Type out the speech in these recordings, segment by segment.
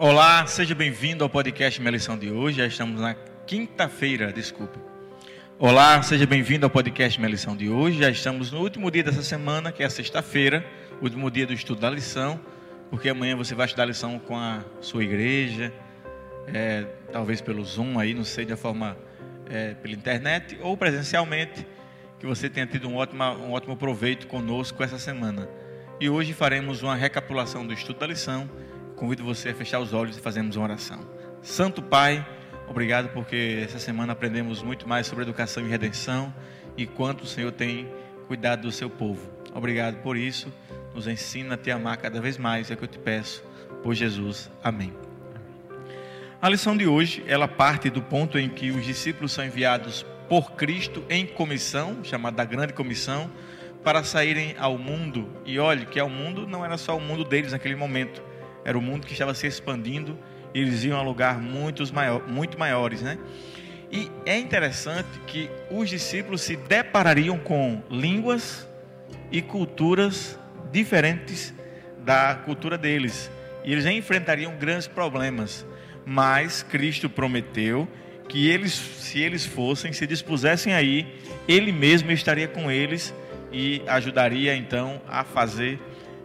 Olá, seja bem-vindo ao podcast Minha Lição de hoje. Já estamos na quinta-feira, desculpe. Olá, seja bem-vindo ao podcast Minha Lição de hoje. Já estamos no último dia dessa semana, que é sexta-feira, último dia do estudo da lição, porque amanhã você vai estudar a lição com a sua igreja, é, talvez pelo Zoom aí, não sei, de forma é, pela internet ou presencialmente, que você tenha tido um ótimo, um ótimo proveito conosco essa semana. E hoje faremos uma recapitulação do estudo da lição convido você a fechar os olhos e fazermos uma oração. Santo Pai, obrigado porque essa semana aprendemos muito mais sobre educação e redenção e quanto o Senhor tem cuidado do seu povo. Obrigado por isso. Nos ensina a te amar cada vez mais, é o que eu te peço. Por Jesus. Amém. A lição de hoje, ela parte do ponto em que os discípulos são enviados por Cristo em comissão, chamada Grande Comissão, para saírem ao mundo. E olhe que ao mundo não era só o mundo deles naquele momento, era o mundo que estava se expandindo, eles iam a lugar muitos maior, muito maiores, né? E é interessante que os discípulos se deparariam com línguas e culturas diferentes da cultura deles. E eles enfrentariam grandes problemas. Mas Cristo prometeu que eles, se eles fossem, se dispusessem aí, Ele mesmo estaria com eles e ajudaria então a fazer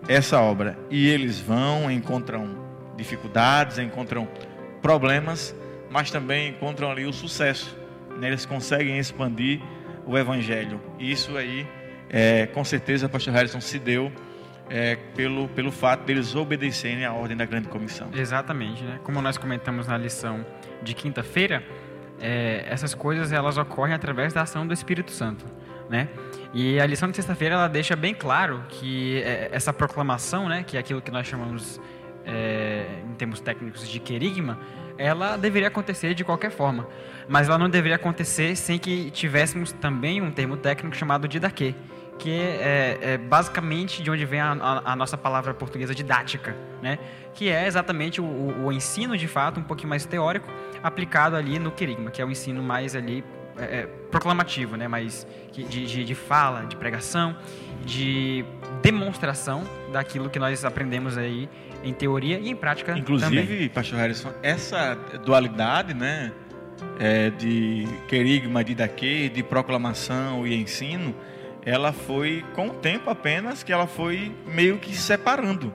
essa obra. E eles vão, encontram dificuldades, encontram problemas, mas também encontram ali o sucesso. Né? Eles conseguem expandir o evangelho. E isso aí, é, com certeza, pastor Harrison se deu é, pelo, pelo fato deles obedecerem à ordem da grande comissão. Exatamente, né? Como nós comentamos na lição de quinta-feira, é, essas coisas elas ocorrem através da ação do Espírito Santo, né? E a lição de sexta-feira ela deixa bem claro que é, essa proclamação, né, que é aquilo que nós chamamos é, em termos técnicos de querigma, ela deveria acontecer de qualquer forma, mas ela não deveria acontecer sem que tivéssemos também um termo técnico chamado didaquê, que é, é, basicamente de onde vem a, a, a, nossa palavra portuguesa didática, né? que é exatamente o, o, o ensino de fato um pouquinho mais teórico aplicado ali no querigma, que é o ensino mais ali é, é, proclamativo, né? mas de, de, de, fala, de pregação, de demonstração daquilo que nós aprendemos aí em teoria e em prática Inclusive, também. Pastor Harrison, essa dualidade né, é, de querigma, de daque, de proclamação e ensino, ela foi com o tempo apenas que ela foi meio que separando.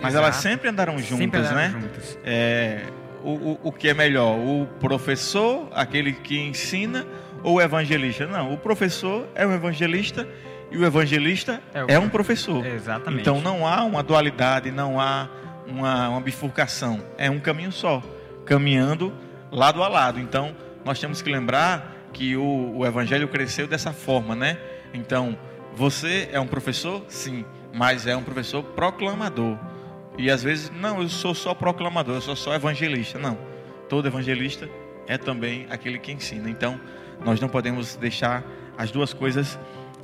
Mas Exato. elas sempre andaram juntas, sempre andaram né? Juntas. É, o, o, o que é melhor? O professor, aquele que ensina, ou o evangelista? Não, o professor é um evangelista e o evangelista é, é um professor. Exatamente. Então não há uma dualidade, não há uma, uma bifurcação. É um caminho só, caminhando lado a lado. Então nós temos que lembrar que o, o evangelho cresceu dessa forma, né? Então você é um professor? Sim, mas é um professor proclamador. E às vezes, não, eu sou só proclamador, eu sou só evangelista. Não, todo evangelista é também aquele que ensina. Então, nós não podemos deixar as duas coisas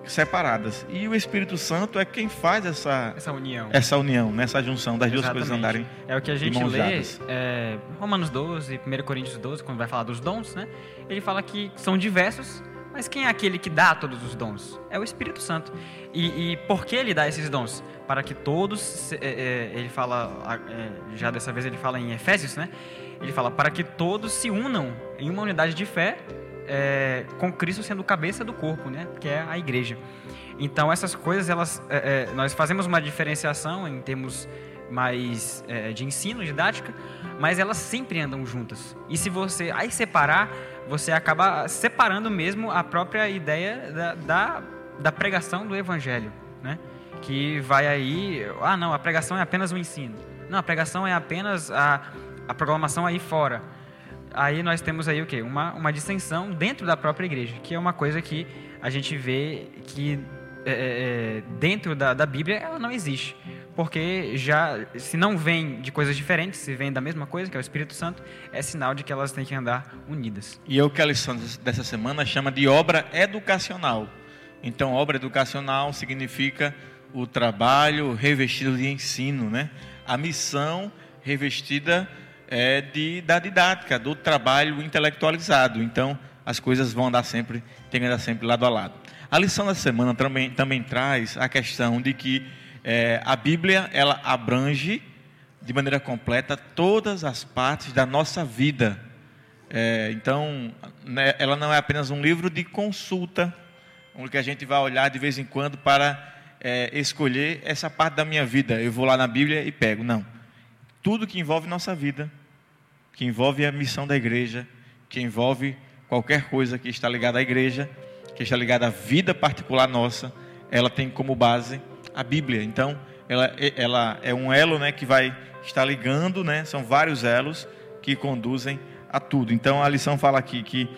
separadas. E o Espírito Santo é quem faz essa, essa união, essa união, nessa junção das duas coisas andarem. É o que a gente lê, é, Romanos 12, 1 Coríntios 12, quando vai falar dos dons, né? Ele fala que são diversos, mas quem é aquele que dá todos os dons? É o Espírito Santo. E, e por que ele dá esses dons? Para que todos, é, é, ele fala, é, já dessa vez ele fala em Efésios, né? Ele fala para que todos se unam em uma unidade de fé, é, com Cristo sendo cabeça do corpo, né? Que é a igreja. Então essas coisas, elas, é, é, nós fazemos uma diferenciação em termos mais de ensino, didática, mas elas sempre andam juntas. E se você aí separar você acaba separando mesmo a própria ideia da, da, da pregação do evangelho, né? Que vai aí, ah não, a pregação é apenas o ensino. Não, a pregação é apenas a, a proclamação aí fora. Aí nós temos aí o quê? Uma, uma dissensão dentro da própria igreja, que é uma coisa que a gente vê que é, é, é dentro da, da Bíblia ela não existe porque já se não vem de coisas diferentes, se vem da mesma coisa, que é o Espírito Santo, é sinal de que elas têm que andar unidas. E é o que a lição dessa semana chama de obra educacional. Então, obra educacional significa o trabalho revestido de ensino, né? A missão revestida é de, da didática, do trabalho intelectualizado. Então, as coisas vão andar sempre, tem que andar sempre lado a lado. A lição da semana também, também traz a questão de que é, a Bíblia ela abrange de maneira completa todas as partes da nossa vida. É, então, né, ela não é apenas um livro de consulta, onde a gente vai olhar de vez em quando para é, escolher essa parte da minha vida. Eu vou lá na Bíblia e pego. Não. Tudo que envolve nossa vida, que envolve a missão da igreja, que envolve qualquer coisa que está ligada à igreja, que está ligada à vida particular nossa, ela tem como base a Bíblia. Então, ela, ela é um elo né, que vai estar ligando, né, são vários elos que conduzem a tudo. Então, a lição fala aqui que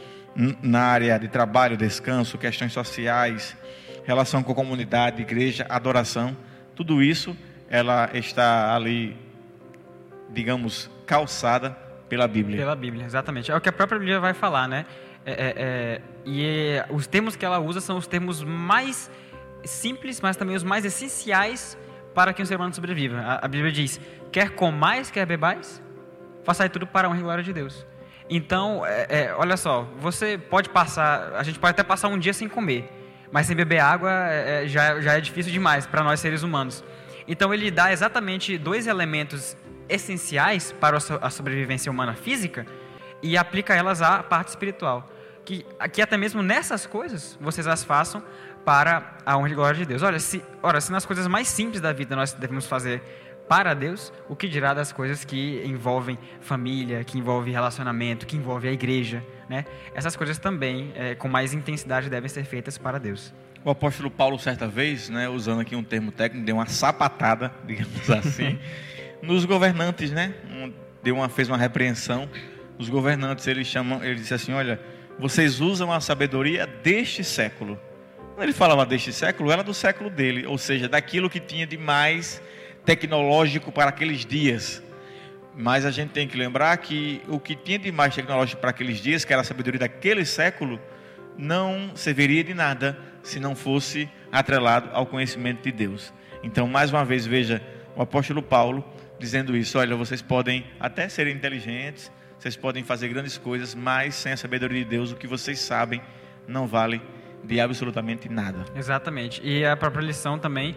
na área de trabalho, descanso, questões sociais, relação com a comunidade, igreja, adoração, tudo isso ela está ali, digamos, calçada pela Bíblia. Pela Bíblia, exatamente. É o que a própria Bíblia vai falar, né? É, é, é, e os termos que ela usa são os termos mais simples, mas também os mais essenciais para que um ser humano sobreviva. A, Bíblia diz: quer comais, quer bebais, façai tudo para a honra e glória de Deus. Então, é, é, olha só, você pode passar, a gente pode até passar um dia sem comer, mas sem beber água é, é já, já é difícil demais para nós seres humanos. Então, ele dá exatamente dois elementos essenciais para a sobrevivência humana física e aplica elas à parte espiritual. Que, que até mesmo nessas coisas vocês as façam para a honra e glória de Deus. Olha se, ora, se nas coisas mais simples da vida nós devemos fazer para Deus, o que dirá das coisas que envolvem família, que envolvem relacionamento, que envolvem a igreja, né? Essas coisas também, é, com mais intensidade, devem ser feitas para Deus. O apóstolo Paulo, certa vez, né, usando aqui um termo técnico, deu uma sapatada, digamos assim, nos governantes, né? Deu uma, fez uma repreensão. Os governantes, eles chamam, ele disse assim, olha, vocês usam a sabedoria deste século quando ele falava deste século, era do século dele, ou seja, daquilo que tinha de mais tecnológico para aqueles dias. Mas a gente tem que lembrar que o que tinha de mais tecnológico para aqueles dias, que era a sabedoria daquele século, não serviria de nada se não fosse atrelado ao conhecimento de Deus. Então, mais uma vez, veja o apóstolo Paulo dizendo isso: olha, vocês podem até ser inteligentes, vocês podem fazer grandes coisas, mas sem a sabedoria de Deus, o que vocês sabem não vale de absolutamente nada. Exatamente. E a própria lição também,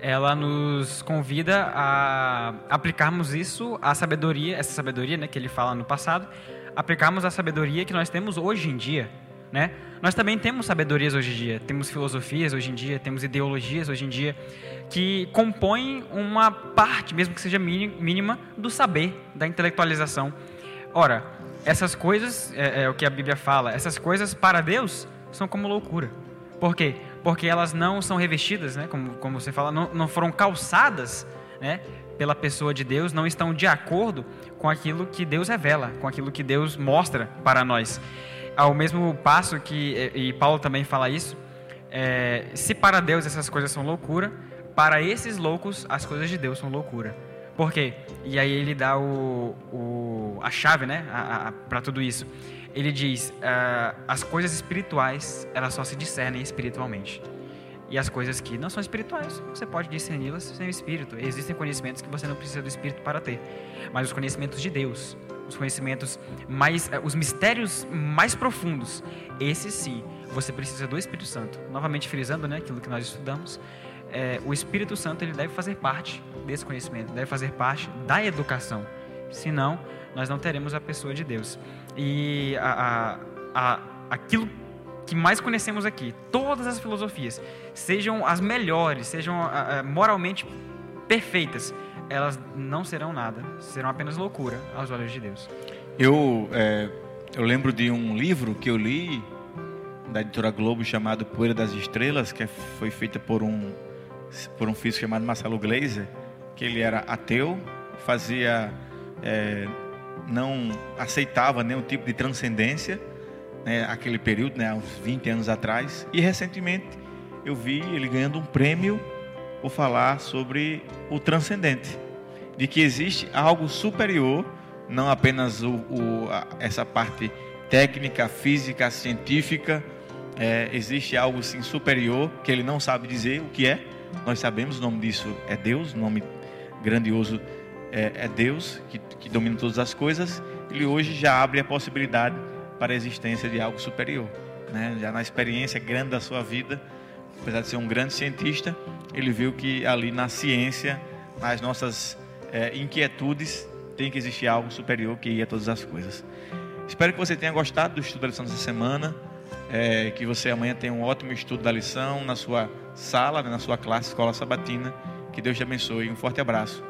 ela nos convida a aplicarmos isso, a sabedoria, essa sabedoria, né, que ele fala no passado, aplicarmos a sabedoria que nós temos hoje em dia, né? Nós também temos sabedorias hoje em dia, temos filosofias hoje em dia, temos ideologias hoje em dia que compõem uma parte, mesmo que seja mínima, do saber, da intelectualização. Ora, essas coisas, é, é o que a Bíblia fala, essas coisas para Deus são como loucura. Por quê? Porque elas não são revestidas, né? como, como você fala, não, não foram calçadas né? pela pessoa de Deus, não estão de acordo com aquilo que Deus revela, com aquilo que Deus mostra para nós. Ao mesmo passo que, e Paulo também fala isso, é, se para Deus essas coisas são loucura, para esses loucos as coisas de Deus são loucura. Por quê? E aí ele dá o, o a chave né, para tudo isso ele diz: uh, as coisas espirituais elas só se discernem espiritualmente. E as coisas que não são espirituais, você pode discerni-las sem o espírito. Existem conhecimentos que você não precisa do espírito para ter, mas os conhecimentos de Deus, os conhecimentos mais, uh, os mistérios mais profundos, esses sim, você precisa do Espírito Santo. Novamente frisando, né, aquilo que nós estudamos, é, o Espírito Santo ele deve fazer parte desse conhecimento, deve fazer parte da educação. Senão, nós não teremos a pessoa de Deus. E a, a, a, aquilo que mais conhecemos aqui, todas as filosofias, sejam as melhores, sejam moralmente perfeitas, elas não serão nada, serão apenas loucura aos olhos de Deus. Eu, é, eu lembro de um livro que eu li da editora Globo chamado Poeira das Estrelas, que foi feita por um por um físico chamado Marcelo Gleiser, que ele era ateu, fazia é, não aceitava nenhum tipo de transcendência, né, aquele período, né, uns 20 anos atrás. E recentemente eu vi ele ganhando um prêmio por falar sobre o transcendente, de que existe algo superior, não apenas o, o a, essa parte técnica, física, científica, é, existe algo sim superior que ele não sabe dizer o que é. Nós sabemos o nome disso é Deus, nome grandioso é, é Deus que, que domina todas as coisas, ele hoje já abre a possibilidade para a existência de algo superior. Né? Já na experiência grande da sua vida, apesar de ser um grande cientista, ele viu que ali na ciência, nas nossas é, inquietudes, tem que existir algo superior que ia todas as coisas. Espero que você tenha gostado do estudo da lição dessa semana. É, que você amanhã tenha um ótimo estudo da lição na sua sala, né, na sua classe, escola sabatina. Que Deus te abençoe. Um forte abraço